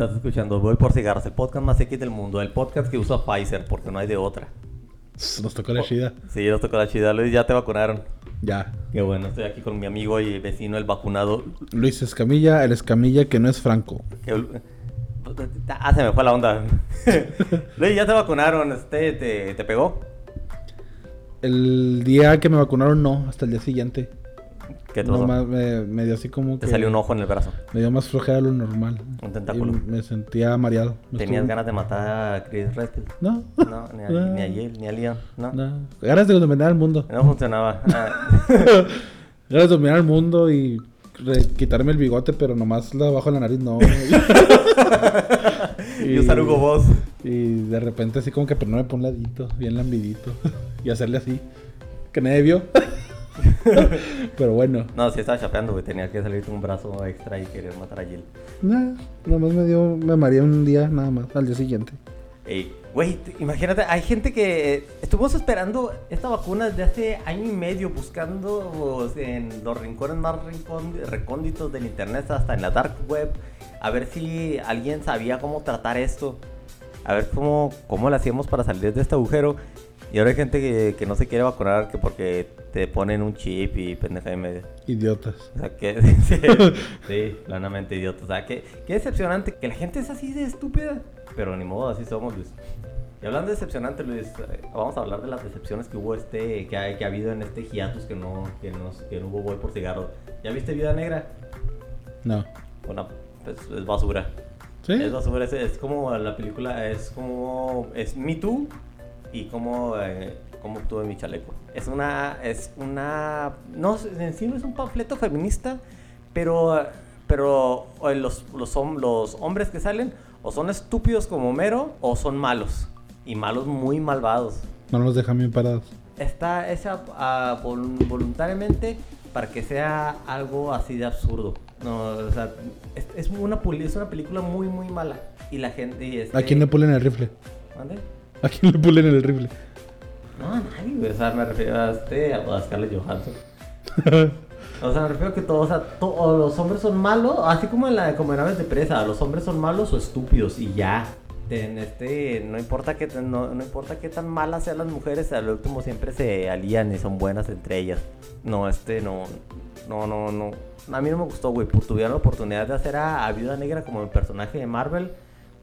Estás escuchando Voy por Cigarros, el podcast más X del mundo. El podcast que usa Pfizer porque no hay de otra. Nos tocó la chida. Sí, nos tocó la chida. Luis, ya te vacunaron. Ya. Qué bueno, estoy aquí con mi amigo y vecino, el vacunado. Luis Escamilla, el Escamilla que no es Franco. Que- Ah, se me fue la onda. Luis, ya te vacunaron. Este, ¿te, te pegó? El día que me vacunaron, no, hasta el día siguiente. ¿Qué te pasó? Nomás me, me dio así como Te que. salió un ojo en el brazo. Me dio más flojera de lo normal. Un tentáculo. Y me sentía mareado. Me ¿Tenías estuvo- ganas de matar a Chris Redfield? No. No, ni a, ni a Yale, ni a Leon. No, no, No. Ganas de dominar el mundo. funcionaba. Ah, Ganas de dominar el mundo y quitarme el bigote, pero nomás la abajo de la nariz no. y usar Hugo Boss. Y de repente así como que ponerme por un ladito, bien lambidito. y hacerle así. Que nadie vio. pero bueno. No, sí estaba chapeando, güey. Tenía que salirte un brazo extra y querer matar a Jill. Nada, nomás me dio, me mareé un día nada más, al día siguiente. Ey, güey, te- imagínate, hay gente que estuvimos esperando esta vacuna desde hace año y medio, buscando pues, en los rincones más rincón- recónditos del internet, hasta en la dark web, a ver si alguien sabía cómo tratar esto, a ver cómo, cómo le hacíamos para salir de este agujero. Y ahora hay gente que, que no se quiere vacunar que porque te ponen un chip y pendeja y media. Idiotas. O sea, que sí, sí, planamente idiota. O sea, que, qué decepcionante que la gente es así de estúpida. Pero ni modo, así somos, Luis. Y hablando de decepcionante, Luis, vamos a hablar de las decepciones que hubo este, que ha, que ha habido en este hiatus que no, que no, que no hubo voy por cigarros. ¿Ya viste Vida Negra? No. Bueno, pues es basura. ¿Sí? Es basura, es, es como la película, es como, es Me Too y como, eh, cómo obtuve mi chaleco. Es una, es una, no, en sí no es un panfleto feminista, pero, pero eh, los, los, los hombres que salen o son estúpidos como Mero o son malos. Y malos muy malvados. No los dejan bien parados. Está ah, vol- voluntariamente para que sea algo así de absurdo. No, o sea, es, es una, es una película muy, muy mala. Y la gente... y este- ¿A quién le pulen el rifle? ¿Mande? ¿A quién le pulen el rifle? No, a nadie, güey. O sea, me refiero a, este, a Scarlett Johansson. O sea, me refiero a que todos, o sea, to- o los hombres son malos, así como en la como en aves de presa, los hombres son malos o estúpidos y ya. En este, no importa que no, no importa qué tan malas sean las mujeres, al último siempre se alían y son buenas entre ellas. No, este, no, no, no, no. A mí no me gustó, güey. Pues tuvieron la oportunidad de hacer a, a Viuda Negra como el personaje de Marvel.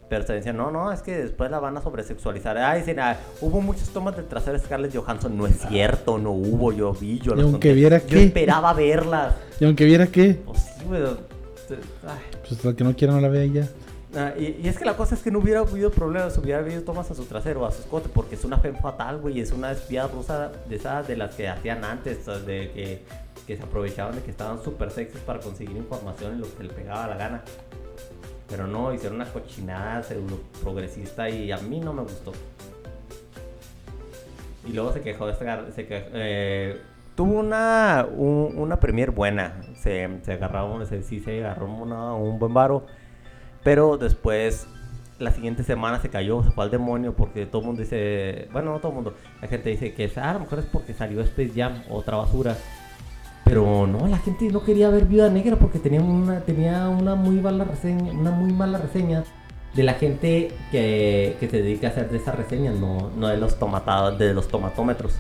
Pero se decían, no, no, es que después la van a sobresexualizar. Ay, dicen, ah, hubo muchas tomas del trasero de Scarlett Johansson. No es cierto, no hubo, yo vi, yo Y aunque viera Yo qué. esperaba verlas. Y aunque viera que, Pues sí, güey. Ay. pues la que no quiera no la vea ya. Ah, y, y es que la cosa es que no hubiera habido problemas, hubiera habido tomas a su trasero, a su escote, porque es una fe fatal, güey, es una espía rusa de esas de las que hacían antes, de que, que se aprovechaban de que estaban súper sexys para conseguir información y lo que le pegaba la gana. Pero no, hicieron una cochinada pseudo progresista y a mí no me gustó. Y luego se quejó se quej- eh, tuvo una, un- una premier buena. Se, se agarró, se, sí se agarró una- un buen varo. Pero después, la siguiente semana se cayó, se fue al demonio porque todo el mundo dice, bueno, no todo el mundo, la gente dice que ah, a lo mejor es porque salió Space Jam, otra basura. Pero no, la gente no quería ver Viuda Negra porque tenía una, tenía una muy mala reseña, una muy mala reseña de la gente que, que se dedica a hacer de esas reseñas, no, no de los tomatados, de los tomatómetros.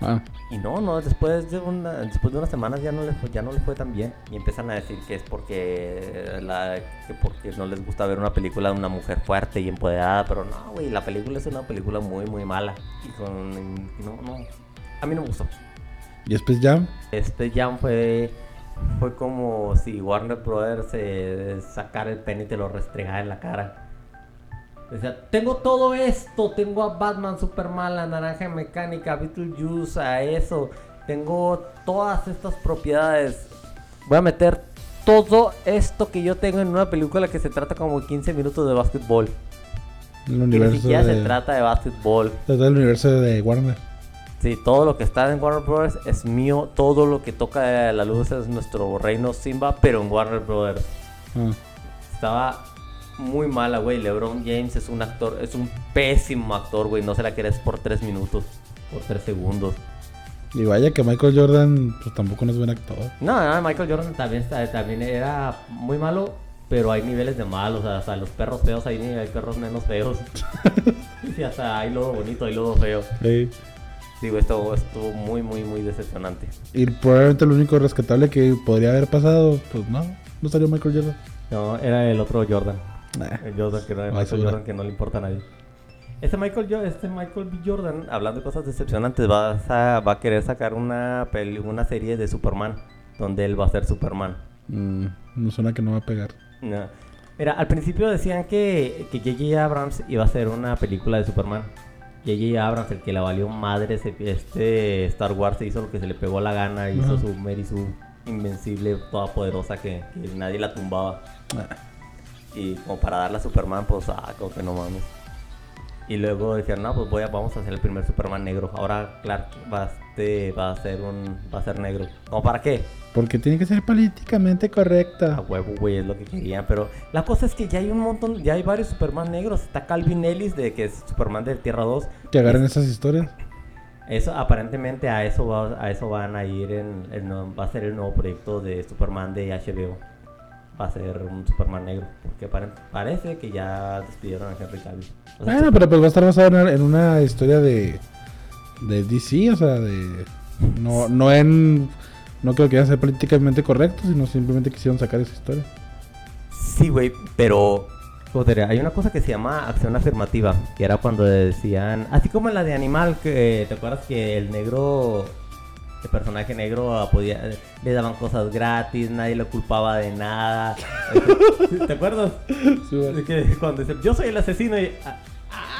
Ah, Y no, no, después de una, después de unas semanas ya no le fue, ya no le fue tan bien. Y empiezan a decir que es porque la, que porque no les gusta ver una película de una mujer fuerte y empoderada, pero no, güey, la película es una película muy, muy mala. Y con, y no, no, a mí no me gustó. Y después ya. Este jam fue, fue como si Warner Brothers se sacara el pene y te lo restregara en la cara. Decía, tengo todo esto, tengo a Batman, Superman, la naranja mecánica, Beetlejuice, a eso. Tengo todas estas propiedades. Voy a meter todo esto que yo tengo en una película que se trata como 15 minutos de básquetbol. El Que ni universo siquiera de, se trata de básquetbol. de todo el universo de Warner. Sí, todo lo que está en Warner Brothers es mío. Todo lo que toca la luz es nuestro reino Simba, pero en Warner Brothers. Ah, Estaba muy mala, güey. LeBron James es un actor, es un pésimo actor, güey. No se la querés por tres minutos, por tres segundos. y vaya que Michael Jordan, pues tampoco no es buen actor. No, no, Michael Jordan también, está- también era muy malo, Pero hay niveles de malos, o sea, hasta los perros feos hay, hay perros menos feos. y hasta hay lobo bonito, hay lobo feo. Sí. Digo, esto estuvo muy, muy, muy decepcionante. Y probablemente lo único rescatable que podría haber pasado, pues no, no salió Michael Jordan. No, era el otro Jordan. Nah. El Jordan que No, Michael. Jordan que no le importa a nadie. Este Michael, este Michael B. Jordan, hablando de cosas decepcionantes, va a, va a querer sacar una, peli- una serie de Superman, donde él va a ser Superman. Mm, no suena que no va a pegar. No. Mira, al principio decían que que J.J. Abrams iba a hacer una película de Superman. J.J. Abrams, el que le valió madre este Star Wars, se hizo lo que se le pegó la gana, hizo Ajá. su Mary Sue invencible, toda poderosa, que, que nadie la tumbaba. Y como para darle a Superman, pues, ah, como que no mames. Y luego dijeron, no, pues voy a, vamos a hacer el primer Superman negro. Ahora Clark va, a este, va a ser un, va a ser negro. ¿Cómo para qué? Porque tiene que ser políticamente A correcta. huevo, güey, es lo que querían. Pero la cosa es que ya hay un montón, ya hay varios Superman negros. Está Calvin Ellis, de que es Superman de Tierra 2. Que agarren esas historias. Eso, aparentemente a eso, va, a eso van a ir en, va a ser el nuevo proyecto de Superman de HBO. Va a ser un Superman negro. Porque pare- parece que ya despidieron a Henry Cavill. O sea, Bueno, pero pues va a estar basado en, en una historia de, de DC, o sea, de... No, no en... No creo que vaya a ser políticamente correcto, sino simplemente quisieron sacar esa historia. Sí, güey, pero joder, hay una cosa que se llama acción afirmativa, que era cuando decían, así como en la de Animal, que te acuerdas que el negro, el personaje negro podía, le daban cosas gratis, nadie lo culpaba de nada. ¿Te acuerdas? Sí, bueno. Que cuando dice, yo soy el asesino y "Ah, ah,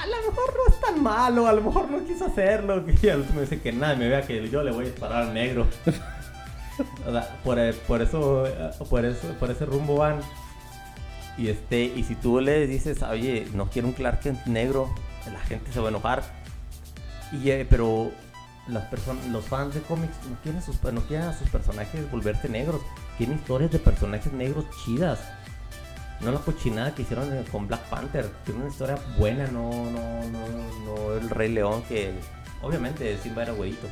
a lo mejor no es tan malo, a lo mejor no quiso hacerlo. Y al último dice que nada, me vea que yo le voy a disparar al negro. O sea, por, eh, eso, eh, por eso, por ese rumbo van. Y este, y si tú le dices, oye, no quiero un Clark negro, la gente se va a enojar. Y, eh, pero las personas, los fans de cómics no quieren, sus, a sus personajes volverse negros. Quieren historias de personajes negros chidas. No la cochinada que hicieron con Black Panther. Tiene una historia buena, no, no, no, no el Rey León que obviamente Simba era güerito.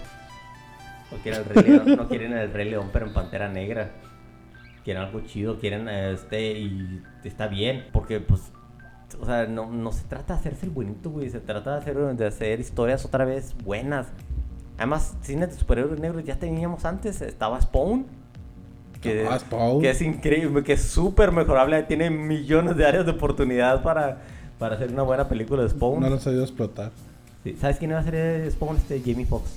No quieren el Rey León, no quieren el Rey León pero en Pantera Negra. Quieren algo chido, quieren este y está bien, porque pues o sea, no, no se trata de hacerse el buenito, güey, se trata de hacer, de hacer historias otra vez buenas. Además, cine de superhéroes negros ya teníamos antes, estaba Spawn. Que, es increíble, que es súper mejorable, tiene millones de áreas de oportunidad para, para hacer una buena película de Spawn. No lo han sabido explotar. Sí, ¿Sabes quién iba a ser Spawn? Este Jamie Foxx.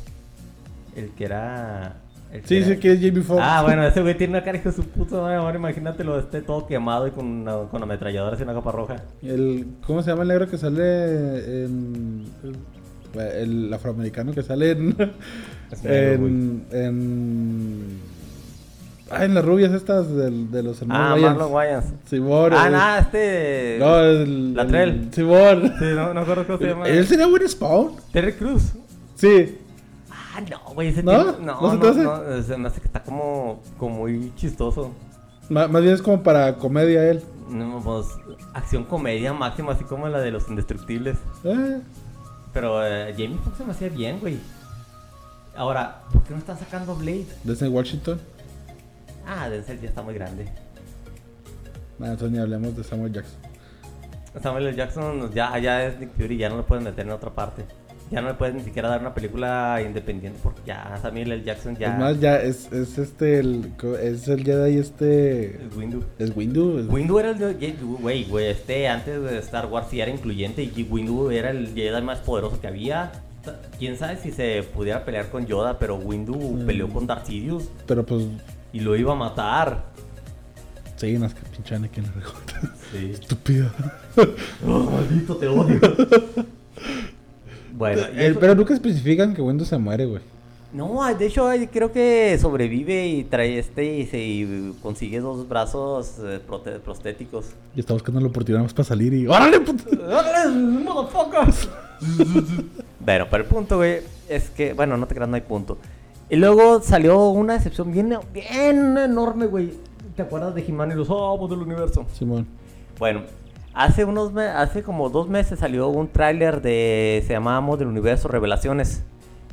El que era. Sí, sí que es Jamie Foxx. Ah, bueno, ese güey tiene una cara de su puta madre. Ahora imagínatelo, esté todo quemado y con una, con ametralladoras y una capa roja. El, ¿Cómo se llama el negro que sale en... El, el afroamericano que sale en... Es negro, en, en... Ah, en las rubias estas del- de los hermanos Ah. Marlon Wayans. Simón. Ah, nada, este. No, el... Latrell. el- Simón. Sí, no, no cómo se llama. ¿Él sería buen Spawn? Terry Cruz. Sí. Ah, no, güey, ese ¿No? tío- No, ¿No se no, te hace? no, se me hace que está como, como muy chistoso. Más bien es como para comedia él. No, pues, acción comedia máxima, así como la de los indestructibles. Eh, Pero eh, Jamie Foxx se me hacía bien, güey. Ahora, ¿por qué no están sacando Blade? Desde Washington. Ah, Denzel ya está muy grande. Nada, entonces ni hablemos de Samuel Jackson. Samuel L. Jackson ya, ya es Nick Fury, ya no lo pueden meter en otra parte. Ya no le puedes ni siquiera dar una película independiente porque ya Samuel L. Jackson ya Es más, ya es, es este, el, es el Jedi este... es Windu. Es Windu. es- Windu era el Ye- güey, güey, este antes de Star Wars sí era incluyente y Windu era el Jedi más poderoso que había. Quién sabe si se pudiera pelear con Yoda, pero Windu Mm. peleó con Darth Sidious Pero pues, y lo iba a matar. sí, no es que pinche Anakin le. Sí. Estúpido. Oh, maldito, te odio. bueno, Eh, eso- pero nunca especifican que Windu se muere, güey. No, de hecho creo que sobrevive y trae este y se y consigue dos brazos eh, prostéticos. Y está buscando la oportunidad más para salir y... ¡Órale, puto! ¡Órale, motherfuckers! bueno, pero el punto, güey, es que, bueno, no te creas, no hay punto. Y luego salió una decepción bien, bien enorme, güey. ¿Te acuerdas de He-Man y los amos del universo? Simón. Bueno, hace unos me- hace como dos meses salió un tráiler de se llamaba Amos del Universo Revelaciones,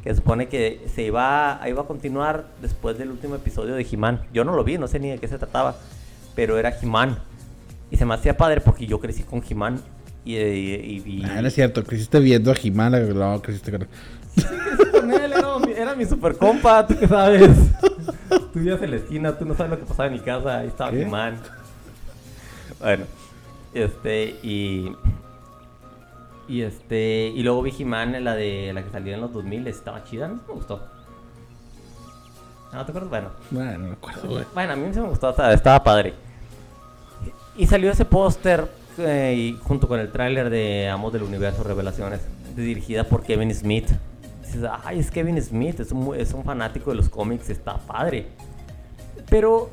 que supone que se iba, iba a continuar después del último episodio de He-Man. Yo no lo vi, no sé ni de qué se trataba, pero era He-Man. Y se me hacía padre porque yo crecí con He-Man y, y. Ah, no es cierto, creciste viendo a Jimana, no, creciste con... Sí, crecí con él, era, mi- mi super compa, tú qué sabes. tú vivías en la esquina, tú no sabes lo que pasaba en mi casa, ahí estaba. He-Man. Bueno, este, y... Y este, y luego vi He-Man en la de la que salió en los 2000, estaba chida, a mí me gustó. ¿No te acuerdas? Bueno. Bueno, no me acuerdo, güey. Bueno, a mí sí me gustó, estaba, padre. Y salió ese póster eh, junto con el tráiler de Amos del Universo Revelaciones, dirigida por Kevin Smith. Dices, ay, es Kevin Smith, es un, es un fanático de los cómics, está padre. Pero,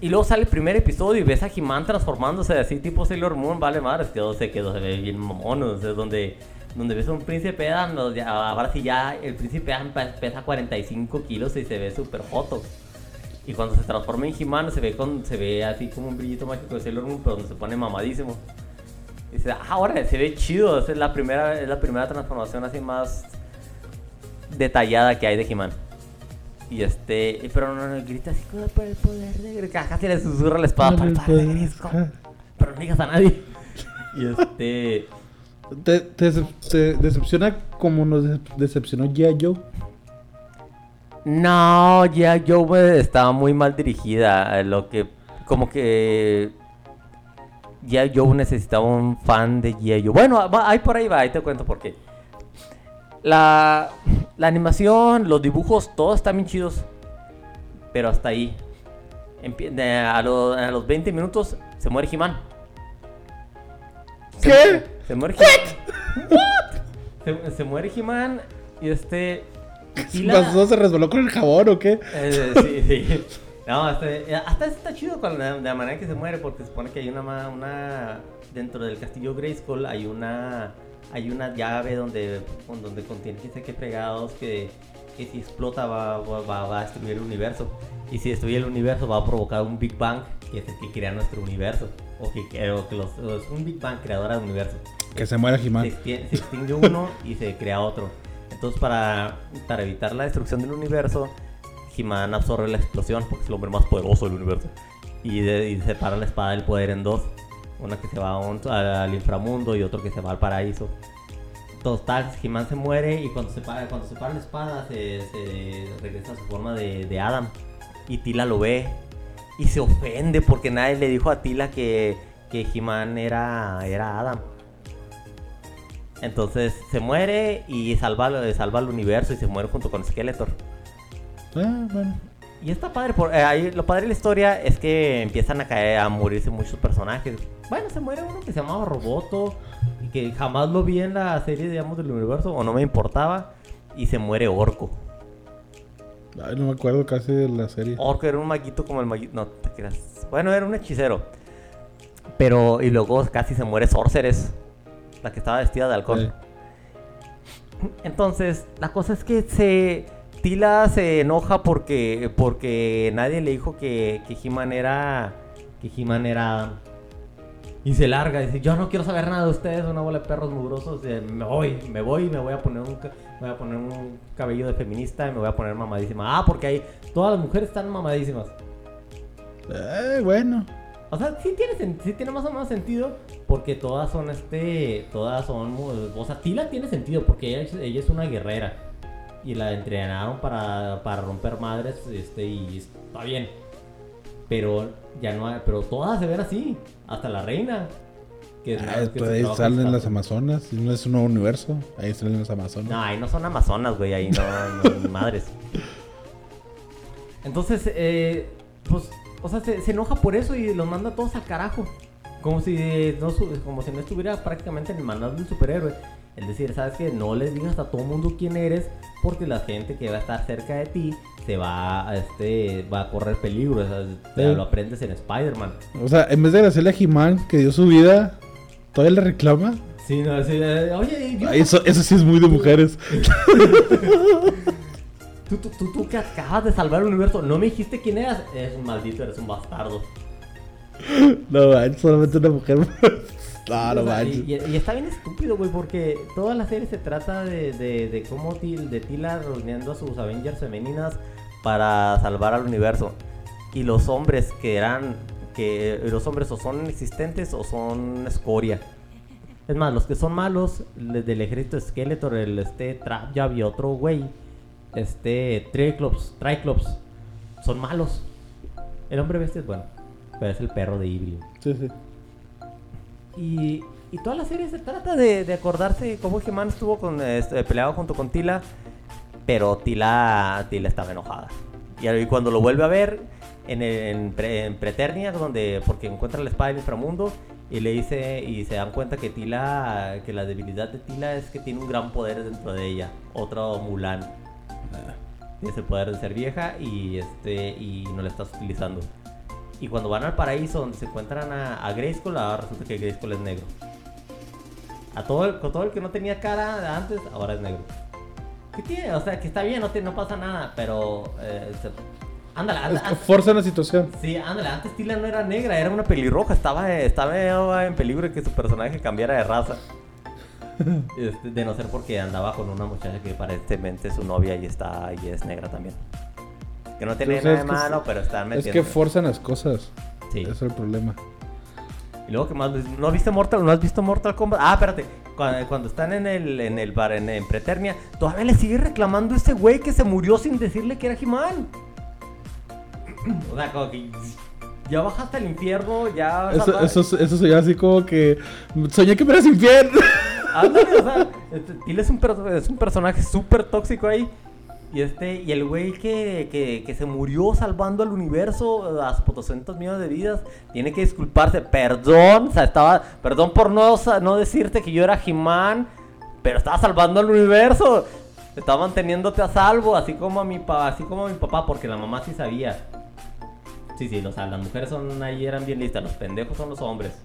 y luego sale el primer episodio y ves a He-Man transformándose así, tipo Sailor Moon, vale madre, quedó, se quedó, se ve bien mamón, o sea, donde, donde ves a un príncipe ya- ahora sí ya el príncipe pe- pesa 45 kilos y se ve súper foto. Y cuando se transforma en He-Man se ve, con, se ve así como un brillito mágico de Sailor Moon, pero donde se pone mamadísimo. Y dice, ah, ahora se ve chido, es la primera, es la primera transformación así más detallada que hay de He-Man. Y este, pero no, no, grita así como por el poder de casi le susurra la espada por el poder de Grisco". Pero no digas a nadie. Y este, ¿Te, te, decep- te decepciona como nos de- decepcionó G.I. Joe? No, ya Joe estaba muy mal dirigida. Lo que, como que. Ya Joe necesitaba un fan de G.I. Joe. Bueno, ahí por ahí va, ahí te cuento por qué. La, la animación, los dibujos, todos están bien chidos. Pero hasta ahí. A, lo- a los 20 minutos se muere He-Man. Se- ¿Qué? Se muere He-Man. Se, se muere He-Man y este. y ¿Qué la- pasó? ¿Se resbaló con el jabón o qué? eh, sí, sí. No, este, eh, hasta eso está chido con la, de la manera que se muere, porque se supone que hay una, una dentro del castillo Grayskull hay una hay una llave donde donde contiene quién sabe qué fregados que, que si explota va, va, va- a destruir el universo y si destruye el universo va a provocar un Big Bang que es el que crea nuestro universo o que, que- o que los, un Big Bang creadora del universo Que se muera se, extie- se extingue uno y se crea otro. Entonces, para, para evitar la destrucción del universo, He-Man absorbe la explosión porque es el hombre más poderoso del universo. Y, de- y separa la espada del poder en dos: una que se va a un- al, inframundo y otro que se va al paraíso. Total, He-Man se muere y cuando se para, cuando se para la espada, se, se regresa a su forma de, de Adam. Y Tila lo ve y se ofende porque nadie le dijo a Tila que, que He-Man era, era Adam. Entonces se muere y salva, salva al universo y se muere junto con Skeletor. Ah, bueno. Y está padre, por, eh, ahí lo padre de la historia es que empiezan a caer, a morirse muchos personajes. Bueno, se muere uno que se llamaba Roboto y que jamás lo vi en la serie, digamos, del universo o no me importaba. Y se muere Orco. Ay, no me acuerdo casi de la serie. Orco era un maguito como el maguito, no te creas. Bueno, era un hechicero. Pero, y luego casi se muere Sorceress, la que estaba vestida de. Sí. Entonces, la cosa es que se. Tila se enoja porque. porque nadie le dijo que, que He-Man era. que He-Man era. Y se larga, dice, yo no quiero saber nada de ustedes, una bola de perros mugrosos, eh, me voy, me voy, me voy a poner un me voy a poner un cabello de feminista y me voy a poner mamadísima. Ah, porque ahí todas las mujeres están mamadísimas. Eh, bueno. O sea, sí tiene, sí tiene más o menos sentido porque todas son este, todas son, o sea, Tila tiene sentido porque ella, es- ella es una guerrera y la entrenaron para, para romper madres, este, y está bien. Pero ya no hay, pero todas se ven así, hasta la reina. Que es Ah, la- que pues ahí salen las. Amazonas. No es un nuevo universo. Ahí salen las Amazonas. No, ahí no son amazonas, güey, ahí no, no madres. Entonces, eh, pues, o sea, se, se enoja por eso y los manda a todos al carajo. Como si no, como si no estuviera prácticamente en el manual de un superhéroe. Es decir, sabes que no les digas a todo mundo quién eres porque la gente que va a estar cerca de ti se va a, este, va a correr peligro. o sea, te Sí. Lo aprendes en Spider-Man. O sea, en vez de agradecerle a He-Man que dio su vida, ¿todavía le reclama? Sí, no, sí, eh, oye, yo- Ay, eso, eso sí es muy de mujeres. tú, tú, tú, tú que acabas de salvar el universo, no me dijiste quién eras. Eres un maldito, eres un bastardo. No manches, solamente una mujer. No y, está bien estúpido, güey, porque toda la serie se trata de, de, de cómo Til- de Tila reuniendo a sus Avengers femeninas para salvar al universo. Y los hombres que eran que los hombres o son existentes o son escoria. Es más, los que son malos del ejército Skeletor, el este Trap Jab y otro güey, este Triclops, Triclops, son malos. El hombre bestia es bueno, pero es el perro de Evil. Sí, sí. Y, y toda la serie se trata de, de acordarse cómo He-Man estuvo con, este, peleado junto con Tila, pero Tila, Tila estaba enojada. Y cuando lo vuelve a ver en, en, Pre- en Preternia, donde, porque encuentra la espada del inframundo, y le dice, y se dan cuenta que Tila, que la debilidad de Tila es que tiene un gran poder dentro de ella, otro Mulan. Tienes el poder de ser vieja y, este, y no la estás utilizando. Y cuando van al paraíso donde se encuentran a, a Grayskull, ahora resulta que Grayskull es negro. A todo el, con todo el que no tenía cara antes, ahora es negro. ¿Qué tiene? O sea, que está bien, no, pasa nada, pero... eh, se- ándale, ándale. que forzan la situación. Sí, ándale, antes Tila no era negra, era una pelirroja, estaba, estaba en peligro de que su personaje cambiara de raza. Este, de no ser porque andaba con una muchacha que aparentemente es su novia y está y es negra también. Que no tiene nada de es que- malo, pero están Es metiendo. que forzan las cosas. Sí. Ese es el problema. Y luego que más, ¿no viste Mortal, no has visto Mortal Kombat? Ah, espérate, cuando, cuando están en el, en el bar, en, en Preternia, todavía le sigue reclamando a ese güey que se murió sin decirle que era He-Man. O sea, como que ya bajaste al infierno, ya... Eso, eso, eso sería así como que. Soñé que me eras infiel. Ándale, o sea, este, Tila es un, es un personaje súper tóxico ahí. Y este, y el güey que, que, que se murió salvando al universo a potoscientos millones de vidas, tiene que disculparse. Perdón, o sea, estaba, perdón por no, no decirte que yo era He-Man, pero estaba salvando al universo. Estaba manteniéndote a salvo, así como a mi pa, así como a mi papá, porque la mamá sí sabía. Sí, sí, o sea, las mujeres son ahí eran bien listas, los pendejos son los hombres.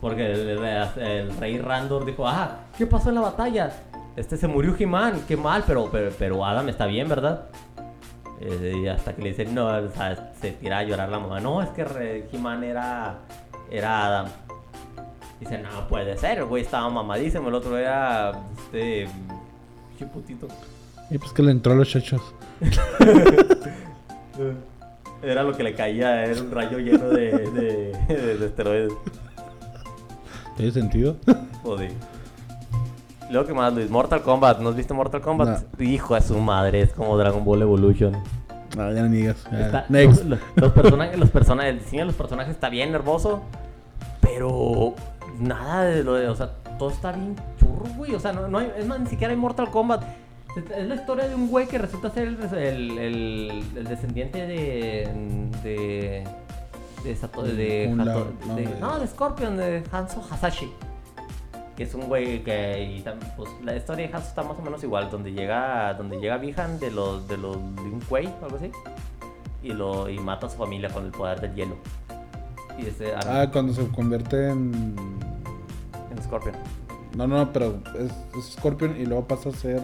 Porque el rey Randor dijo, ah, ¿qué pasó en la batalla? Este se murió He-Man, qué mal, pero, pero, pero Adam está bien, ¿verdad? Eh, y hasta que le dicen, no, o sea, se tira a llorar la mamá. No, es que He-Man era, era Adam. Dice, no puede ser, el güey estaba mamadísimo, el otro era, este, chiputito. y pues que le entró a los chachos. Era lo que le caía, era un rayo lleno de, de, de esteroides. ¿Tiene sentido? Joder. Luego que más, Luis, Mortal Kombat, ¿no has visto Mortal Kombat? Hijo de su madre, es como Dragon Ball Evolution. No, ya no digas. Ya. Está- Next. Los, los personajes, los personajes, el diseño de los personajes está bien hermoso, pero nada de lo de, o sea, todo está bien churro, güey. O sea, no, no hay, es más, ni siquiera hay Mortal Kombat. Es la historia de un güey que resulta ser el, el, el- el descendiente de. de. de, Sato- de, Hato- lado, no, de- de- no, de Scorpion, de Hanzo Hasashi. Que es un güey que. Y pues la historia de Hanzo está más o menos igual. Donde llega. Donde llega Bihan de los. de los. de un Kuei o algo así. Y lo. y mata a su familia con el poder del hielo. Y ese. Ah, cuando se convierte en. En Scorpion. No, no, pero es, es Scorpion y luego pasa a ser.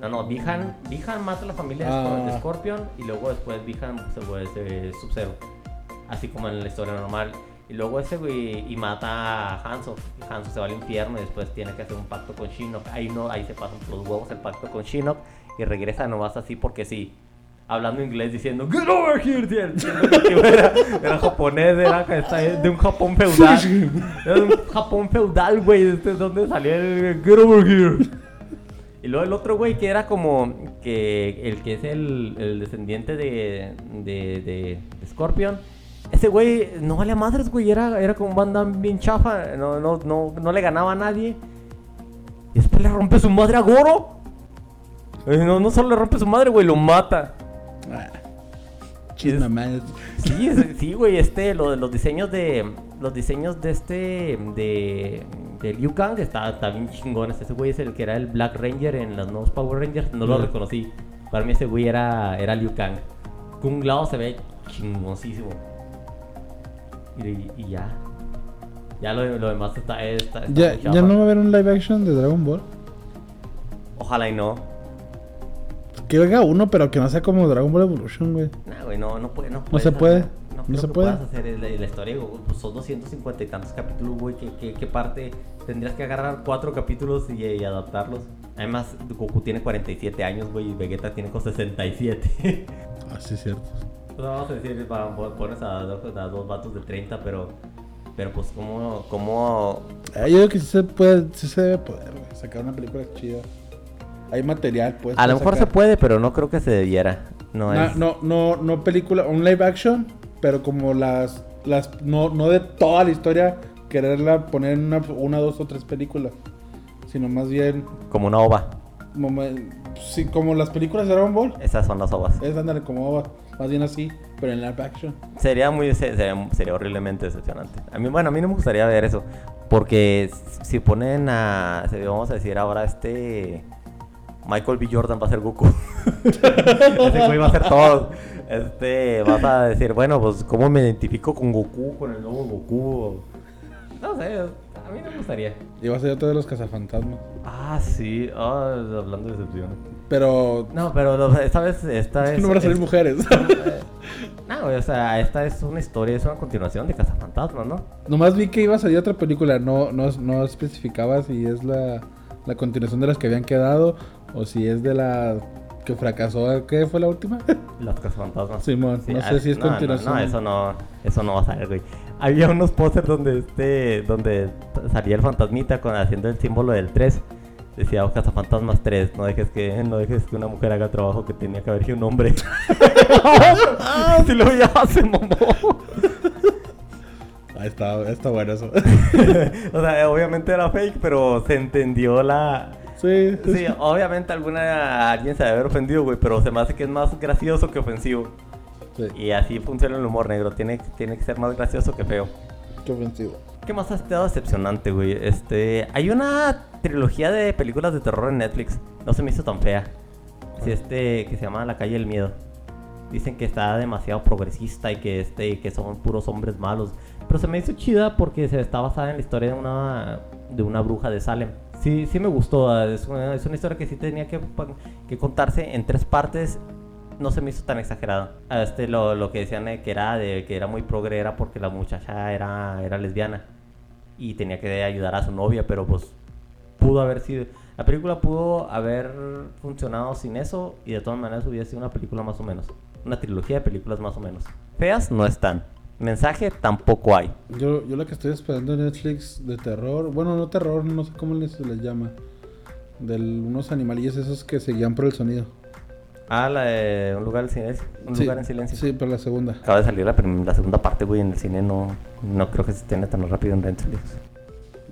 No, no, Bihan, Bihan mata a la familia de Ah. De Scorpion y luego después Bihan se vuelve Sub-Zero. Así como en la historia normal. Y luego ese güey y mata a Hanzo. Hanzo se va al infierno y después tiene que hacer un pacto con Shinnok. Ahí no, ahí se pasan los huevos el pacto con Shinnok y regresa nomás así porque sí. Hablando inglés diciendo Get over here, dear". Era, era japonés, era de un Japón feudal. Era de un Japón feudal, güey. ¿De dónde salió el Get over here? Y luego el otro güey que era como que el que es el, el descendiente de, de, de Scorpion. Ese güey no valía madres, güey. Era, era como un bandán bien chafa. No, no, no, no le ganaba a nadie. Y después le rompe su madre a Goro. Eh, No, no solo le rompe su madre, güey, lo mata. Ah, más. Sí, es- sí, güey, este, lo los diseños de. Los diseños de este. de. de Liu Kang está, está bien chingones. Ese güey es el que era el Black Ranger en los nuevos Power Rangers. No lo Ujú. reconocí. Para mí ese güey era, era Liu Kang. Kung Lao se ve chingoncísimo. Y, y ya. Ya lo, lo demás está. está, está Ya, ya no va a haber un live action de Dragon Ball. Ojalá y no. Que haga uno, pero que no sea como Dragon Ball Evolution, güey. Nah, güey, no, no puede. No, No se puede, no se puede. hacer la, la historia, güey, pues son 250 y tantos capítulos, güey. ¿qué, qué, qué parte tendrías que agarrar cuatro capítulos y, y adaptarlos? Además, Goku tiene 47 años, güey, y Vegeta tiene con 67. Ah, sí, cierto. Sea, vamos a decir, pones a, dos- a dos vatos de 30, pero. Pero pues, ¿cómo. cómo Eh, yo creo que sí se puede, sí se debe poder, güey, sacar una película chida. Hay material, pues. a lo mejor se puede, pero no creo que se debiera. No es. No, no, no película, un live action, pero como las, las, no, no de toda la historia quererla poner en una, una, dos o tres películas, sino más bien, Como una ova. momen- sí, como las películas de Dragon Ball, Esas son las ovas. es ándale como va, más bien así, pero en live action. Sería muy se- sería, sería horriblemente decepcionante. A mí, bueno, a mí no me gustaría ver eso. Porque si ponen a. Vamos a decir ahora este. Michael B. Jordan va a ser Goku. Ese güey va a ser todo. Este. Vas a decir, bueno, pues, ¿cómo me identifico con Goku? Con el nuevo Goku. No sé, a mí no me gustaría. Va a ser otro de los cazafantasmas. Ah, sí. ah, hablando de decepción. Pero No, pero esta vez. Esta vez no van a salir es- mujeres. No, o sea, esta es una historia, es una continuación de Cazafantasmas, ¿no? Nomás vi que iba a salir otra película, no, no, no especificaba si es la, la continuación de las que habían quedado o si es de la que fracasó. ¿Qué fue la última? Las cazafantasmas. Simón, no ah, sé si es no, no, continuación. No, eso no, eso no va a salir, güey. Había unos pósters donde este, donde salía el fantasmita con, haciendo el símbolo del 3. Decía, oh, cazafantasmas 3, no dejes que, no dejes que una mujer haga trabajo que tenía que haber sido un hombre. si lo ya se mamó. Ahí está, está bueno eso. o sea, obviamente era fake, pero se entendió la, sí, Sí, obviamente alguna alguien se debe haber ofendido, güey, pero se me hace que es más gracioso que ofensivo. sí. Y así funciona el humor negro, tiene, tiene que ser más gracioso que feo. Qué ofensivo. ¿Qué más ha estado decepcionante, güey? Este, hay una trilogía de películas de terror en Netflix, no se me hizo tan fea. Sí, este, que se llama La calle del miedo. Dicen que está demasiado progresista y que este, que son puros hombres malos. Pero se me hizo chida porque se está basada en la historia de una, de una bruja de Salem. Sí, sí me gustó. Es una, es una historia que sí tenía que, que contarse en tres partes. No se me hizo tan exagerado. Este, lo, lo que decían eh, que era que era muy progre era porque la muchacha era, era lesbiana y tenía que ayudar a su novia, pero pues pudo haber sido. La película pudo haber funcionado sin eso y de todas maneras hubiera sido una película más o menos. Una trilogía de películas más o menos. Feas no están. Mensaje tampoco hay. Yo, yo lo que estoy esperando en Netflix de terror, bueno, no terror, no sé cómo les, les llama. De unos animalillos esos que se guían por el sonido. Ah, la de Un lugar en silencio. Un Sí, lugar en silencio. Sí, pero la segunda. Acaba de salir la, la segunda parte, güey, en el cine. No, no creo que se estrene tan rápido en Netflix.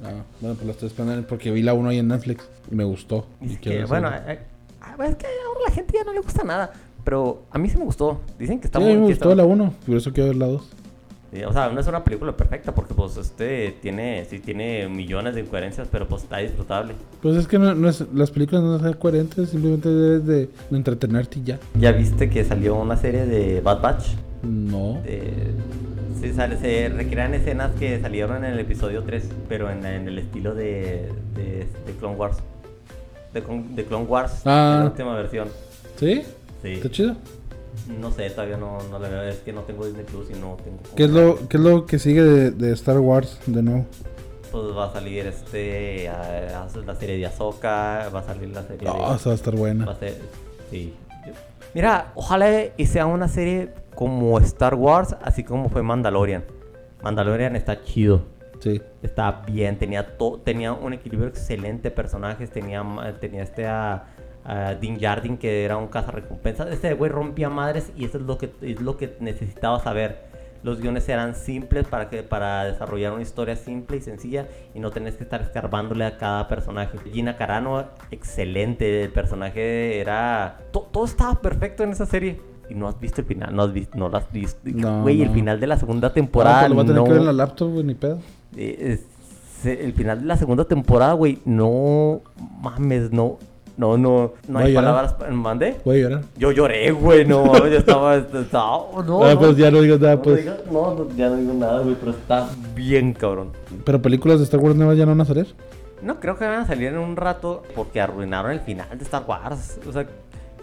Ah, bueno, pues la estoy esperando porque vi la 1 ahí en Netflix y me gustó. Y quiero que, bueno, eh, eh, es que ahora a la gente ya no le gusta nada. Pero a mí sí me gustó. Dicen que está Sí, a muy mí me gustó la 1, por eso quiero ver la 2. O sea, no es una película perfecta porque pues este tiene, sí tiene millones de incoherencias, pero pues está disfrutable. Pues es que no, no es, las películas no ser coherentes, simplemente debes de, de entretenerte y ya. ¿Ya viste que salió una serie de Bad Batch? No. Sí, sale, se recrean escenas que salieron en el episodio 3, pero en, en el estilo de, de, de Clone Wars. De Clone Wars, Ah. en la última versión. ¿Sí? Sí. ¿Está chido? No sé, todavía no, no la veo. Es que no tengo Disney Plus y no tengo... ¿Qué es lo, qué es lo que sigue de, de Star Wars de nuevo? Pues va a salir este, a- a- la serie de Ahsoka, va a salir la serie de... Ah, va a estar Va buena. a ser- sí. Mira, ojalá y sea una serie como Star Wars, así como fue Mandalorian. Mandalorian está chido. Sí. Está bien, tenía, to- tenía un equilibrio excelente de personajes. Tenía, tenía este a, a Din Djarin, que era un cazarrecompensas. Este güey rompía madres y eso es lo que, es lo que necesitaba saber. Los guiones eran simples para, que, para desarrollar una historia simple y sencilla y no tenés que estar escarbándole a cada personaje. Gina Carano, excelente. El personaje era. to- todo estaba perfecto en esa serie. Y no has visto el final, no, has visto, no lo has visto. No, Güey, el no. final de la segunda temporada. pues lo voy a tener no- que ver en la laptop, güey, ni pedo. eh, es- el final de la segunda temporada, güey, no mames, no, no, no, no hay palabras. Voy a llorar. Yo lloré, güey, no yo estaba, estaba- no, ah, no, pues ya no digas nada, no, pues. digas- no, ya no digo nada, güey, pero está bien, cabrón. Pero películas de Star Wars nuevas ya no van a salir. No creo que van a salir en un rato porque arruinaron el final de Star Wars, o sea,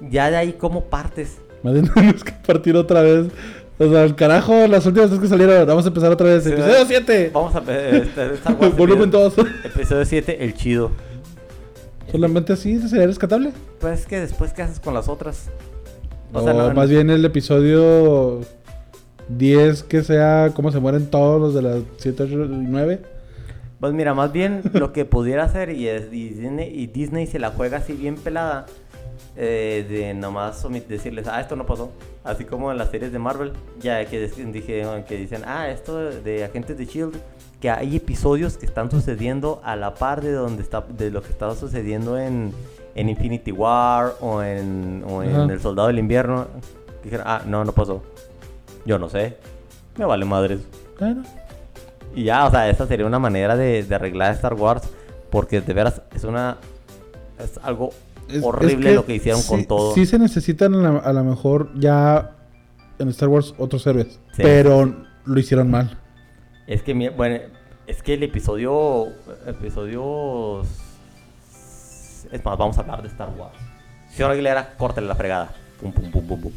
ya de ahí como partes. Más bien tenemos que partir otra vez. O sea, el carajo, las últimas veces que salieron. Vamos a empezar otra vez. Sí, Episodio ¿verdad? 7. Vamos a ver, este, Star Wars, Volumen episodio- 2. Episodio 7, el chido. Solamente así sería rescatable. Pues es que después, ¿qué haces con las otras? O O, sea, no- más bien el episodio 10 que sea cómo se mueren todos los de las 7, 8 y 9. Pues mira, más bien lo que pudiera hacer, y, es- y Disney, y Disney se la juega así bien pelada, eh, de nomás decirles, ah, esto no pasó. Así como en las series de Marvel, ya que, dijeron- que dicen, ah, esto de Agentes de Shield, que hay episodios que están sucediendo a la par de, donde está, de lo que estaba sucediendo en, en Infinity War o en, o en Ajá. El Soldado del Invierno. Dijeron, ah, no, no pasó. Yo no sé. Me vale madres. Bueno, Y ya, o sea, esa sería una manera de, de arreglar Star Wars. Porque de veras es una. Es algo es- horrible es lo que hicieron con todo. Sí se necesitan a lo mejor ya en Star Wars otros héroes. Sí. Pero lo hicieron mal. Es que, bueno, es que el episodio. Episodio. Es más, vamos a hablar de Star Wars. Señor Aguilera, córtale la fregada. Pum, pum, pum, pum, pum.